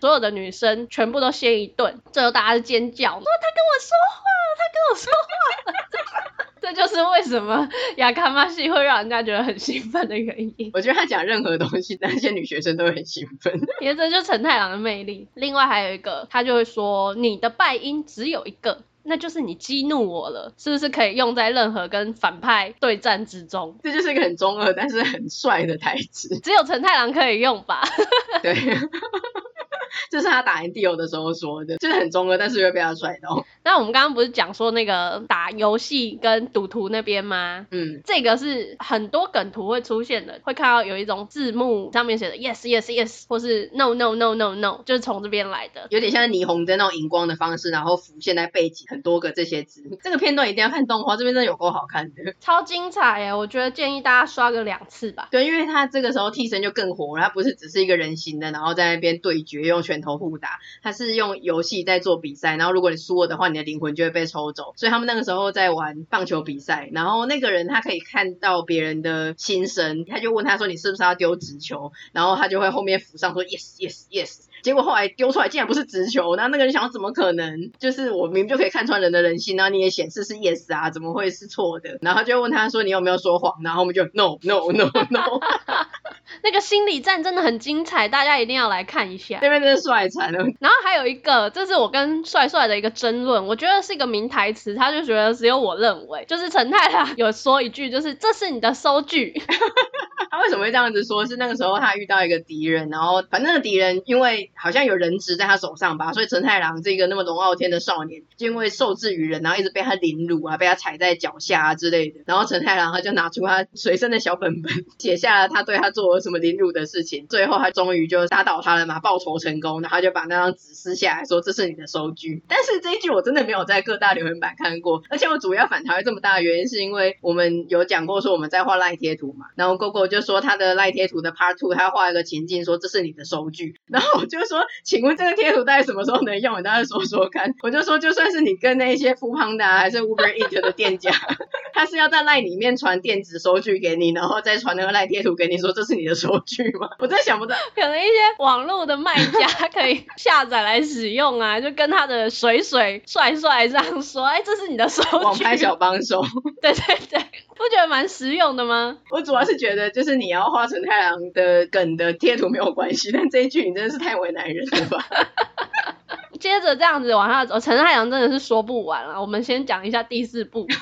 S1: 所有的女生全部都先一顿，最后大家是尖叫，说他跟我说话，他跟我说话。<laughs> 这就是为什么呀卡玛西会让人家觉得很兴奋的原因。
S2: 我觉得他讲任何东西，那些女学生都会很兴奋。<laughs>
S1: 因为这就是承太郎的魅力。另外还有一个，他就会说你的败因只有一个，那就是你激怒我了，是不是可以用在任何跟反派对战之中？
S2: 这就是一个很中二但是很帅的台词。
S1: 只有陈太郎可以用吧？<laughs>
S2: 对。<laughs> 这是他打赢 Dio 的时候说的，就是很中二，但是又被他甩到。
S1: 那我们刚刚不是讲说那个打游戏跟赌徒那边吗？
S2: 嗯，
S1: 这个是很多梗图会出现的，会看到有一种字幕上面写的 yes yes yes，或是 no no no no no，就是从这边来的，
S2: 有点像霓虹灯那种荧光的方式，然后浮现在背景很多个这些字。这个片段一定要看动画，这边真的有够好看的，
S1: 超精彩耶！我觉得建议大家刷个两次吧。
S2: 对，因为他这个时候替身就更火了，他不是只是一个人形的，然后在那边对决用拳头互打，他是用游戏在做比赛，然后如果你输了的话，你的灵魂就会被抽走。所以他们那个时候在玩棒球比赛，然后那个人他可以看到别人的心声，他就问他说：“你是不是要丢直球？”然后他就会后面浮上说：“Yes, yes, yes。”结果后来丢出来竟然不是直球，那那个人想怎么可能？就是我明明就可以看穿人的人心，然后你也显示是 yes 啊，怎么会是错的？然后他就问他说：“你有没有说谎？”然后我们就 no no no no。<laughs> <laughs>
S1: 那个心理战真的很精彩，大家一定要来看一下。
S2: 那边真的帅惨了。
S1: 然后还有一个，这是我跟帅帅的一个争论，我觉得是一个名台词，他就觉得只有我认为，就是陈太太有说一句，就是这是你的收据。<laughs>
S2: 他为什么会这样子说？是那个时候他遇到一个敌人，然后反正那个敌人因为好像有人质在他手上吧，所以陈太郎这个那么龙傲天的少年，就因为受制于人，然后一直被他凌辱啊，被他踩在脚下啊之类的。然后陈太郎他就拿出他随身的小本本，写下了他对他做了什么凌辱的事情。最后他终于就打倒他了嘛，报仇成功，然后就把那张纸撕下来说，这是你的收据。但是这一句我真的没有在各大留言板看过，而且我主要反弹会这么大的原因是因为我们有讲过说我们在画赖贴图嘛，然后 GoGo 就。说他的赖贴图的 Part Two，他画一个情境，说这是你的收据。<laughs> 然后我就说，请问这个贴图大概什么时候能用？大家说说看。我就说，就算是你跟那些 Foodpanda 还是 Uber Eats 的店家，<laughs> 他是要在赖里面传电子收据给你，然后再传那个赖贴图给你，说这是你的收据吗？<laughs> 我真想不到，
S1: 可能一些网络的卖家 <laughs> 可以下载来使用啊，就跟他的水水帅帅这样说，哎，这是你的收据。
S2: 网拍小帮手，
S1: 对对对。不觉得蛮实用的吗？
S2: 我主要是觉得，就是你要画成太郎的梗的贴图没有关系，但这一句你真的是太为难人了吧？<laughs>
S1: 接着这样子往下走，陈太阳真的是说不完了。我们先讲一下第四部。<laughs>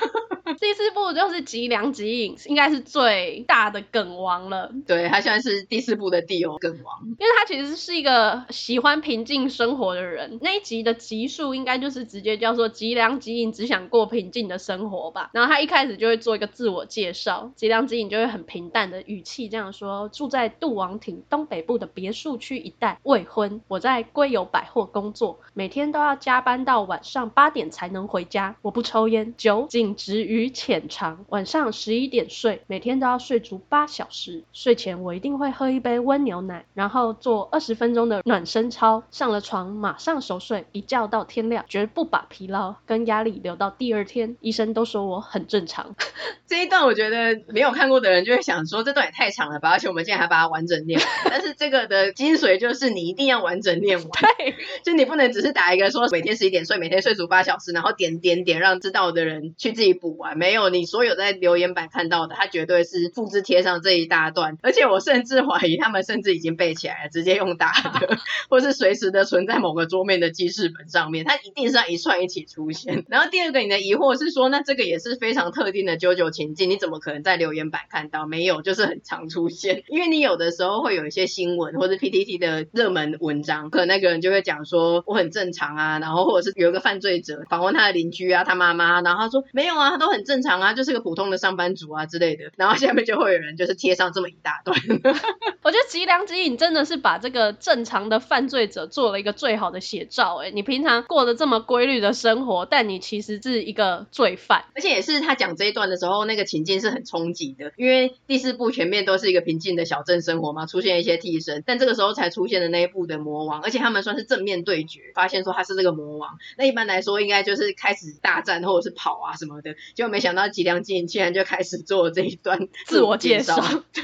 S1: 第四部就是吉良吉影，应该是最大的梗王了。
S2: 对，他现在是第四部的第二梗王，
S1: 因为他其实是一个喜欢平静生活的人。那一集的集数应该就是直接叫做吉良吉影只想过平静的生活吧。然后他一开始就会做一个自我介绍，吉良吉影就会很平淡的语气这样说：住在杜王町东北部的别墅区一带，未婚，我在龟有百货工作，每天都要加班到晚上八点才能回家。我不抽烟，酒仅止于。浅尝，晚上十一点睡，每天都要睡足八小时。睡前我一定会喝一杯温牛奶，然后做二十分钟的暖身操。上了床马上熟睡，一觉到天亮，绝不把疲劳跟压力留到第二天。医生都说我很正常。<laughs>
S2: 这一段我觉得没有看过的人就会想说，这段也太长了吧？而且我们现在还把它完整念完。但是这个的精髓就是你一定要完整念完，<laughs>
S1: 对，
S2: 就你不能只是打一个说每天十一点睡，每天睡足八小时，然后点点点让知道的人去自己补完。没有，你所有在留言板看到的，他绝对是复制贴上这一大段。而且我甚至怀疑他们甚至已经背起来了，直接用打的，<laughs> 或是随时的存在某个桌面的记事本上面。它一定是要一串一起出现。然后第二个，你的疑惑是说，那这个也是非常特定的 JoJo 情境，你怎么可能在留言板看到？没有，就是很常出现。因为你有的时候会有一些新闻或者 PTT 的热门文章，可能那个人就会讲说我很正常啊，<laughs> 然后或者是有一个犯罪者访问他的邻居啊，他妈妈，然后他说没有啊，他都很正常啊，就是个普通的上班族啊之类的。然后下面就会有人就是贴上这么一大段。<laughs>
S1: 我觉得吉良吉影真的是把这个正常的犯罪者做了一个最好的写照。哎，你平常过得这么规律的生活，但你其实是一个罪犯，
S2: 而且也是他讲这一段的时候，那个情境是很冲击的，因为第四部前面都是一个平静的小镇生活嘛，出现一些替身，但这个时候才出现的那一部的魔王，而且他们算是正面对决，发现说他是这个魔王，那一般来说应该就是开始大战或者是跑啊什么的，结果没想到吉良进竟然就开始做这一段自我介绍，对。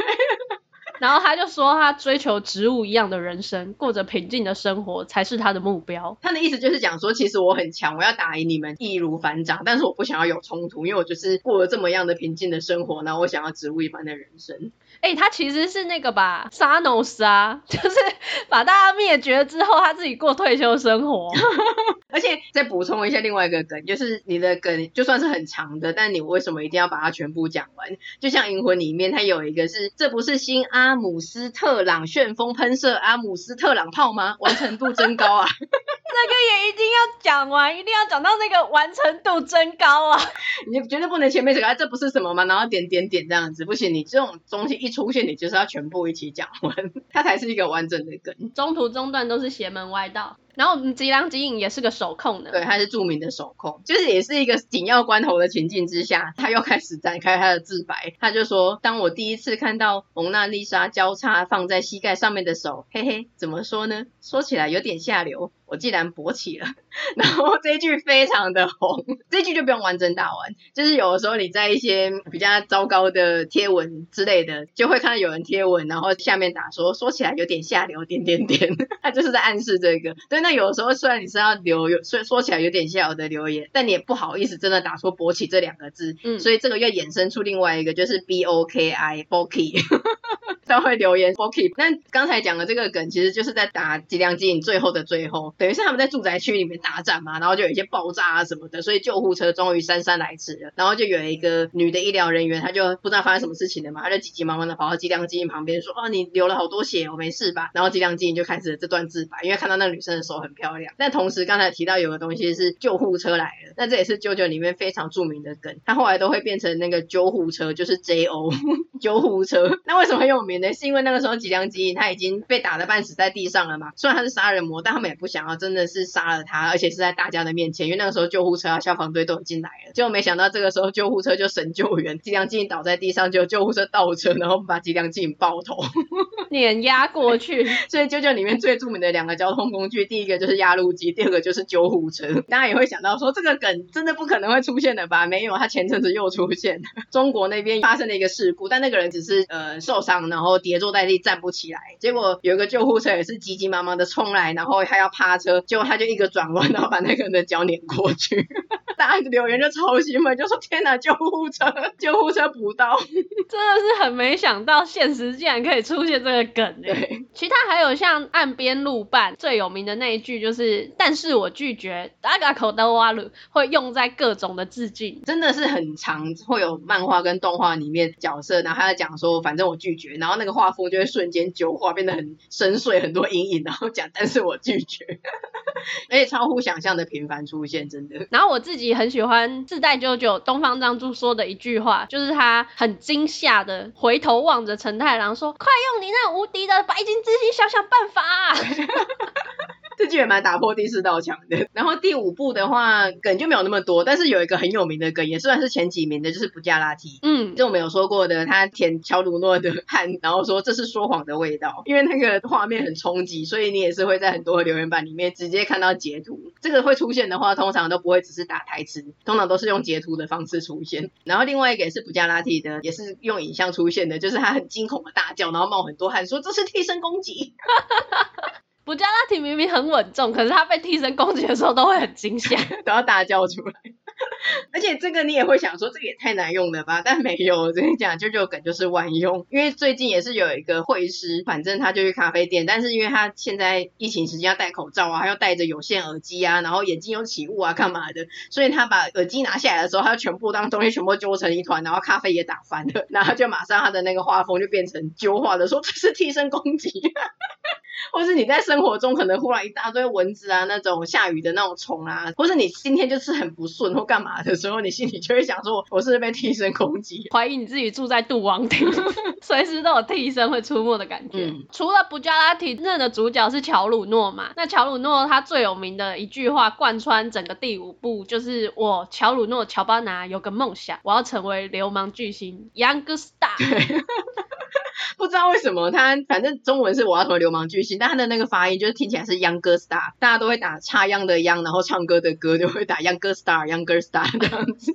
S1: 然后他就说，他追求植物一样的人生，过着平静的生活才是他的目标。
S2: 他的意思就是讲说，其实我很强，我要打赢你们易如反掌，但是我不想要有冲突，因为我就是过了这么样的平静的生活，然后我想要植物一般的人生。
S1: 哎、欸，他其实是那个吧，，Sanos 啊，就是把大家灭绝之后，他自己过退休生活。<laughs>
S2: 而且再补充一下另外一个梗，就是你的梗就算是很长的，但你为什么一定要把它全部讲完？就像《银魂》里面，它有一个是，这不是新阿姆斯特朗旋风喷射阿姆斯特朗炮吗？完成度真高啊！<laughs>
S1: 那个也一定要讲完，一定要讲到那个完成度真高啊！
S2: 你绝对不能前面这个，这不是什么吗？然后点点点这样子，不行，你这种东西一出现，你就是要全部一起讲完，<laughs> 它才是一个完整的梗。
S1: 中途中断都是邪门歪道。然后吉良吉影也是个手控的，
S2: 对，他是著名的手控，就是也是一个紧要关头的情境之下，他又开始展开他的自白，他就说：当我第一次看到蒙娜丽莎交叉放在膝盖上面的手，嘿嘿，怎么说呢？说起来有点下流。我既然勃起了，然后这一句非常的红，这一句就不用完整打完，就是有的时候你在一些比较糟糕的贴文之类的，就会看到有人贴文，然后下面打说说起来有点下流，点点点，<laughs> 他就是在暗示这个。对，那有的时候虽然你是要留，所以说起来有点下流的留言，但你也不好意思真的打出勃起这两个字，嗯，所以这个又衍生出另外一个，就是 B O K I，Boki。<laughs> 都会留言 Boki，那刚才讲的这个梗，其实就是在打吉良吉影最后的最后，等于是他们在住宅区里面大战嘛，然后就有一些爆炸啊什么的，所以救护车终于姗姗来迟了，然后就有一个女的医疗人员，她就不知道发生什么事情了嘛，她就急急忙忙的跑到吉良吉影旁边说，哦，你流了好多血，我没事吧？然后吉良吉影就开始了这段自白，因为看到那女生的手很漂亮，但同时刚才提到有个东西是救护车来了，那这也是 JoJo 里面非常著名的梗，他后来都会变成那个救护车，就是 JO <laughs> 救护车，那为什么很有名呢？是因为那个时候。吉良吉影他已经被打得半死在地上了嘛，虽然他是杀人魔，但他们也不想要真的是杀了他，而且是在大家的面前，因为那个时候救护车啊、消防队都已经来了，结果没想到这个时候救护车就神救援，吉良吉影倒在地上，就救护车倒车，然后把吉良吉影爆头，<laughs>
S1: 碾压过去。
S2: 所以 JoJo 里面最著名的两个交通工具，第一个就是压路机，第二个就是救护车。大家也会想到说，这个梗真的不可能会出现的吧？没有，他前阵子又出现，中国那边发生了一个事故，但那个人只是呃受伤，然后跌坐在地。站不起来，结果有一个救护车也是急急忙忙的冲来，然后他要趴车，结果他就一个转弯，<laughs> 然后把那个人的脚碾过去。<laughs> 大家留言就超兴奋，就说天哪，救护车，救护车补刀，<laughs> 真
S1: 的是很没想到现实竟然可以出现这个梗。对，其他还有像岸边路伴最有名的那一句就是，但是我拒绝，大家口都挖了，会用在各种的致敬，
S2: 真的是很常，会有漫画跟动画里面角色，然后他在讲说，反正我拒绝，然后那个画风就会。瞬间九化变得很深邃，很多阴影，然后讲，但是我拒绝，而且超乎想象的频繁出现，真的。
S1: 然后我自己很喜欢自带舅舅东方章助说的一句话，就是他很惊吓的回头望着陈太郎说：“快用你那无敌的白金之心想想办法啊！” <laughs>
S2: 这剧也蛮打破第四道墙的。然后第五部的话，梗就没有那么多，但是有一个很有名的梗，也算是前几名的，就是不加拉提。
S1: 嗯，
S2: 就我们有说过的，他舔乔鲁诺的汗，然后说这是说谎的味道，因为那个画面很冲击，所以你也是会在很多的留言板里面直接看到截图。这个会出现的话，通常都不会只是打台词，通常都是用截图的方式出现。然后另外一个也是不加拉提的，也是用影像出现的，就是他很惊恐的大叫，然后冒很多汗，说这是替身攻击。
S1: 布加拉提明明很稳重，可是他被替身攻击的时候都会很惊吓，<laughs>
S2: 都要大叫出来。<laughs> 而且这个你也会想说，这个也太难用了吧？但没有，我跟你讲，啾啾梗就是万用。因为最近也是有一个会师，反正他就去咖啡店，但是因为他现在疫情时间要戴口罩啊，他要戴着有线耳机啊，然后眼睛又起雾啊，干嘛的？所以他把耳机拿下来的时候，他就全部当东西全部揪成一团，然后咖啡也打翻了，然后就马上他的那个画风就变成揪画的，说这是替身攻击。<laughs> 或是你在生活中可能忽然一大堆蚊子啊，那种下雨的那种虫啊，或是你今天就是很不顺或干嘛的时候，你心里就会想说，我是不是被替身攻击？<laughs>
S1: 怀疑你自己住在杜王庭，随时都有替身会出没的感觉。嗯、除了布加拉提，真正的主角是乔鲁诺嘛？那乔鲁诺他最有名的一句话贯穿整个第五部，就是我乔鲁诺乔巴拿有个梦想，我要成为流氓巨星，Young Star。<laughs> <laughs>
S2: 不知道为什么他反正中文是我要成为流氓巨星，但他的那个发音就是听起来是 Younger Star，大家都会打插秧的秧，然后唱歌的歌就会打 Younger Star Younger <laughs> Star 这样子。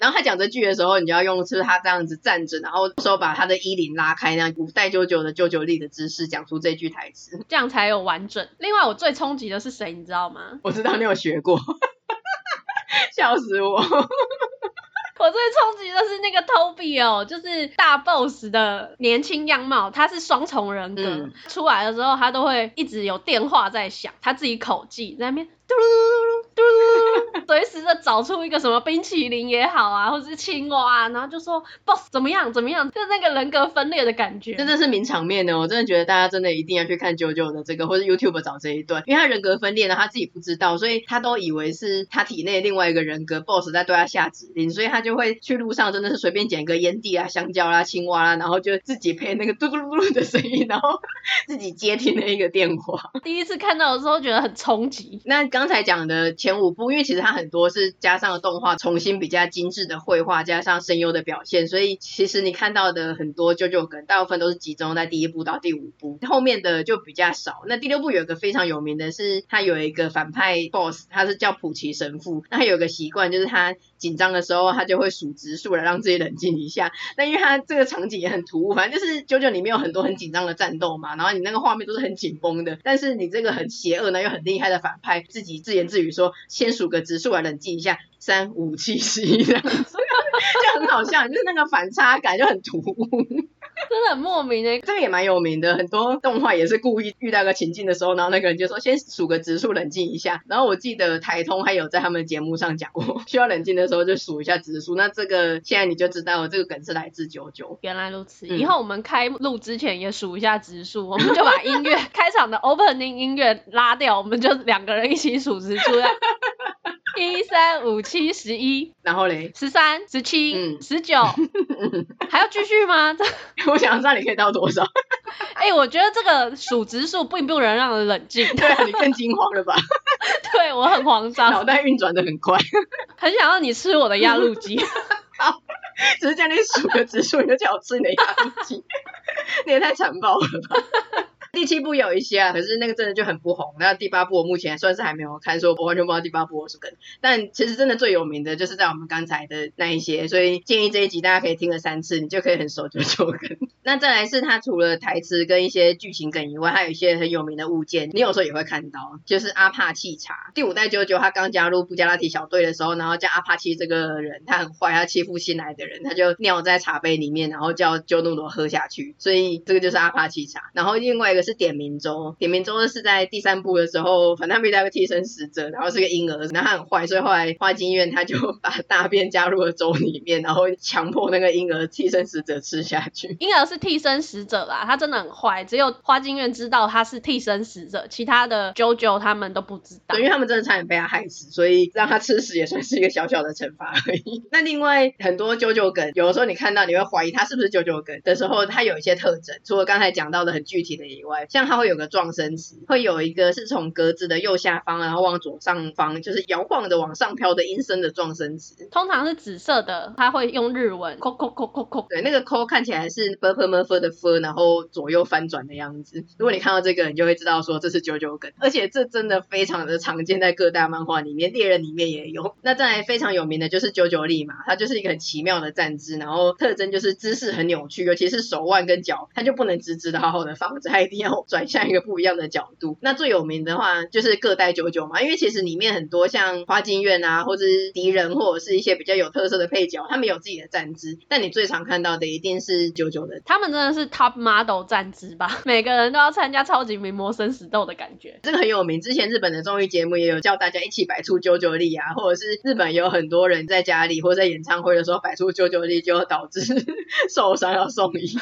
S2: 然后他讲这句的时候，你就要用是他这样子站着，然后说把他的衣领拉开，那古代舅舅的舅舅力的姿势讲出这句台词，
S1: 这样才有完整。另外我最冲击的是谁，你知道吗？
S2: 我知道你有学过，<laughs> 笑死我。
S1: 我最冲击的是那个 Toby 哦，就是大 boss 的年轻样貌，他是双重人格，嗯、出来的时候他都会一直有电话在响，他自己口技在那边。嘟噜嘟噜，随时的找出一个什么冰淇淋也好啊，或者是青蛙啊，然后就说 boss 怎么样怎么样，就那个人格分裂的感觉，
S2: 真的是名场面呢。我真的觉得大家真的一定要去看九九的这个，或者 YouTube 找这一段，因为他人格分裂呢，他自己不知道，所以他都以为是他体内另外一个人格 boss 在对他下指令，所以他就会去路上真的是随便捡个烟蒂啊、香蕉啦、啊、青蛙啦、啊，然后就自己配那个嘟嘟噜噜的声音，然后自己接听那一个电话。<laughs>
S1: 第一次看到的时候觉得很冲击。
S2: 那刚。刚才讲的前五部，因为其实它很多是加上了动画，重新比较精致的绘画，加上声优的表现，所以其实你看到的很多九九梗，大部分都是集中在第一部到第五部，后面的就比较少。那第六部有一个非常有名的是，他有一个反派 boss，他是叫普奇神父，那他有个习惯就是他紧张的时候，他就会数直数来让自己冷静一下。那因为他这个场景也很突兀，反正就是九九里面有很多很紧张的战斗嘛，然后你那个画面都是很紧绷的，但是你这个很邪恶呢又很厉害的反派自己自言自语说：“先数个指数来冷静一下，三五七十一这样子，<laughs> 就很好笑，就是那个反差感就很突兀。”
S1: 真的很莫名诶，
S2: 这个也蛮有名的，很多动画也是故意遇到个情境的时候，然后那个人就说先数个指数，冷静一下。然后我记得台通还有在他们节目上讲过，<laughs> 需要冷静的时候就数一下指数。那这个现在你就知道这个梗是来自九九。
S1: 原来如此，以后我们开录之前也数一下指数，<laughs> 我们就把音乐开场的 opening 音乐拉掉，我们就两个人一起数指数。<laughs> 一三五七十一，然后嘞，十三十七，十九，还要继续吗？
S2: 我想知道你可以到多少。<laughs>
S1: 哎、欸，我觉得这个数值数并不能让人冷静。<laughs>
S2: 对啊，你更惊慌了吧？<laughs>
S1: 对，我很慌张，
S2: 脑袋运转的很快，
S1: 很想让你吃我的压路机。
S2: 好，只是叫你数个指数，你就叫我吃你的压路机，你也太残暴了吧？第七部有一些啊，可是那个真的就很不红。那第八部我目前算是还没有看，说我完全不知道第八部我是跟。但其实真的最有名的就是在我们刚才的那一些，所以建议这一集大家可以听个三次，你就可以很熟就就跟。<laughs> 那再来是它除了台词跟一些剧情梗以外，还有一些很有名的物件，你有时候也会看到，就是阿帕契茶。第五代啾啾他刚加入布加拉提小队的时候，然后叫阿帕契这个人，他很坏，他欺负新来的人，他就尿在茶杯里面，然后叫啾努罗喝下去，所以这个就是阿帕契茶。然后另外一个。是点名咒，点名咒是在第三部的时候，反正他们遇到一个替身使者，然后是个婴儿，然后他很坏，所以后来花京院他就把大便加入了粥里面，然后强迫那个婴儿替身使者吃下去。<laughs>
S1: 婴儿是替身使者啦，他真的很坏，只有花京院知道他是替身使者，其他的啾啾他们都不知道，
S2: 因为他们真的差点被他害死，所以让他吃屎也算是一个小小的惩罚而已。<laughs> 那另外很多啾啾梗，有的时候你看到你会怀疑他是不是啾啾梗的时候，他有一些特征，除了刚才讲到的很具体的以外。外，像它会有个撞声词，会有一个是从格子的右下方，然后往左上方，就是摇晃的往上飘的音声的撞声词。
S1: 通常是紫色的，它会用日文，扣扣扣扣扣。
S2: 对，那个扣看起来是 b p m f 的 f，然后左右翻转的样子。如果你看到这个，你就会知道说这是九九梗，而且这真的非常的常见在各大漫画里面，猎人里面也有。那再来非常有名的就是九九力嘛，它就是一个很奇妙的站姿，然后特征就是姿势很扭曲，尤其是手腕跟脚，它就不能直直的好好的放着，它一定要 <laughs> 转向一个不一样的角度。那最有名的话就是各代九九嘛，因为其实里面很多像花京院啊，或者是敌人，或者是一些比较有特色的配角，他们有自己的站姿，但你最常看到的一定是九九的。
S1: 他们真的是 top model 站姿吧？<laughs> 每个人都要参加超级名模生死斗的感觉。
S2: 这个很有名，之前日本的综艺节目也有叫大家一起摆出九九力啊，或者是日本有很多人在家里或者在演唱会的时候摆出九九力，就导致 <laughs> 受伤要送医。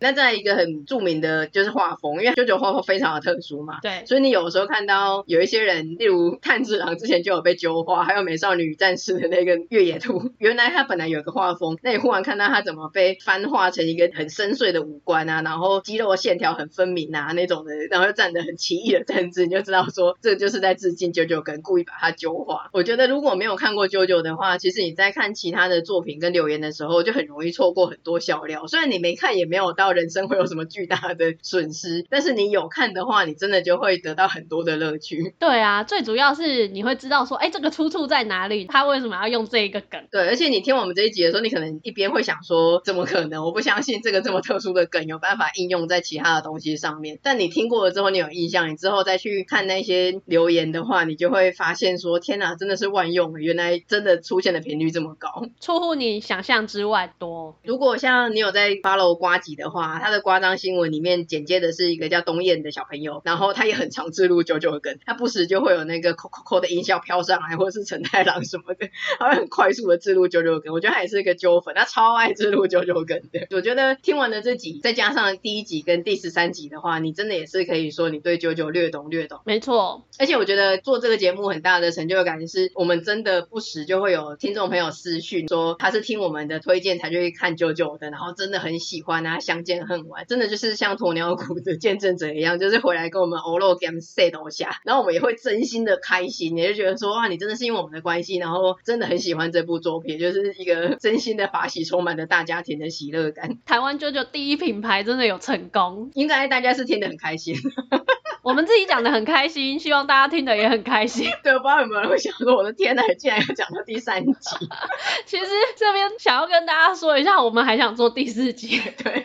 S2: 那在一个很著名的就是画风，因为九九画风非常的特殊嘛，
S1: 对，
S2: 所以你有时候看到有一些人，例如炭治郎之前就有被揪画，还有美少女战士的那个越野兔，原来他本来有个画风，那你忽然看到他怎么被翻画成一个很深邃的五官啊，然后肌肉线条很分明啊那种的，<laughs> 然后又站得很奇异的站姿，你就知道说这就是在致敬九九跟故意把他揪画。我觉得如果没有看过九九的话，其实你在看其他的作品跟留言的时候，就很容易错过很多笑料。虽然你没看，也没有到。人生会有什么巨大的损失？但是你有看的话，你真的就会得到很多的乐趣。
S1: 对啊，最主要是你会知道说，哎，这个出处在哪里？他为什么要用这一个梗？
S2: 对，而且你听我们这一集的时候，你可能一边会想说，怎么可能？我不相信这个这么特殊的梗有办法应用在其他的东西上面。但你听过了之后，你有印象，你之后再去看那些留言的话，你就会发现说，天哪，真的是万用，原来真的出现的频率这么高，
S1: 出乎你想象之外多。
S2: 如果像你有在 follow 瓜吉的话，他的夸张新闻里面简介的是一个叫东燕的小朋友，然后他也很常置入九九梗，他不时就会有那个扣扣扣的音效飘上来，或者是陈太郎什么的，他会很快速的置入九九梗。我觉得他也是一个纠粉，他超爱置入九九梗的。我觉得听完了这集，再加上第一集跟第十三集的话，你真的也是可以说你对九九略懂略懂。
S1: 没错，
S2: 而且我觉得做这个节目很大的成就感是，我们真的不时就会有听众朋友私讯说他是听我们的推荐才去看九九的，然后真的很喜欢啊，相见恨晚。真的就是像鸵鸟谷的见证者一样，就是回来跟我们欧罗 game say 一下，然后我们也会真心的开心，也就觉得说哇，你真的是因为我们的关系，然后真的很喜欢这部作品，就是一个真心的法喜，充满了大家庭的喜乐感。
S1: 台湾 JoJo 第一品牌真的有成功，
S2: 应该大家是听得很开心，<laughs>
S1: 我们自己讲的很开心，希望大家听得也很开心。
S2: 对，我不知道有没有人会想说，我的天哪，竟然要讲到第三集。<laughs>
S1: 其实这边想要跟大家说一下，我们还想做第四集。<laughs>
S2: 对。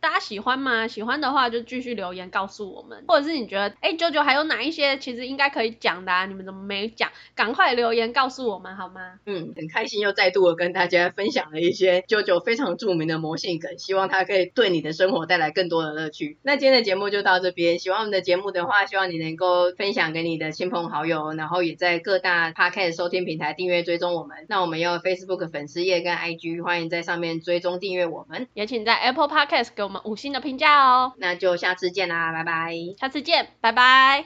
S1: 大家喜欢吗？喜欢的话就继续留言告诉我们，或者是你觉得，哎，JoJo 还有哪一些其实应该可以讲的啊？你们怎么没讲？赶快留言告诉我们好吗？
S2: 嗯，很开心又再度的跟大家分享了一些 JoJo 非常著名的魔性梗，希望它可以对你的生活带来更多的乐趣。那今天的节目就到这边，喜欢我们的节目的话，希望你能够分享给你的亲朋好友，然后也在各大 Podcast 收听平台订阅追踪我们。那我们有 Facebook 粉丝页跟 IG，欢迎在上面追踪订阅我们，
S1: 也请在 Apple Podcast 给我我们五星的评价哦，
S2: 那就下次见啦，拜拜。
S1: 下次见，拜拜。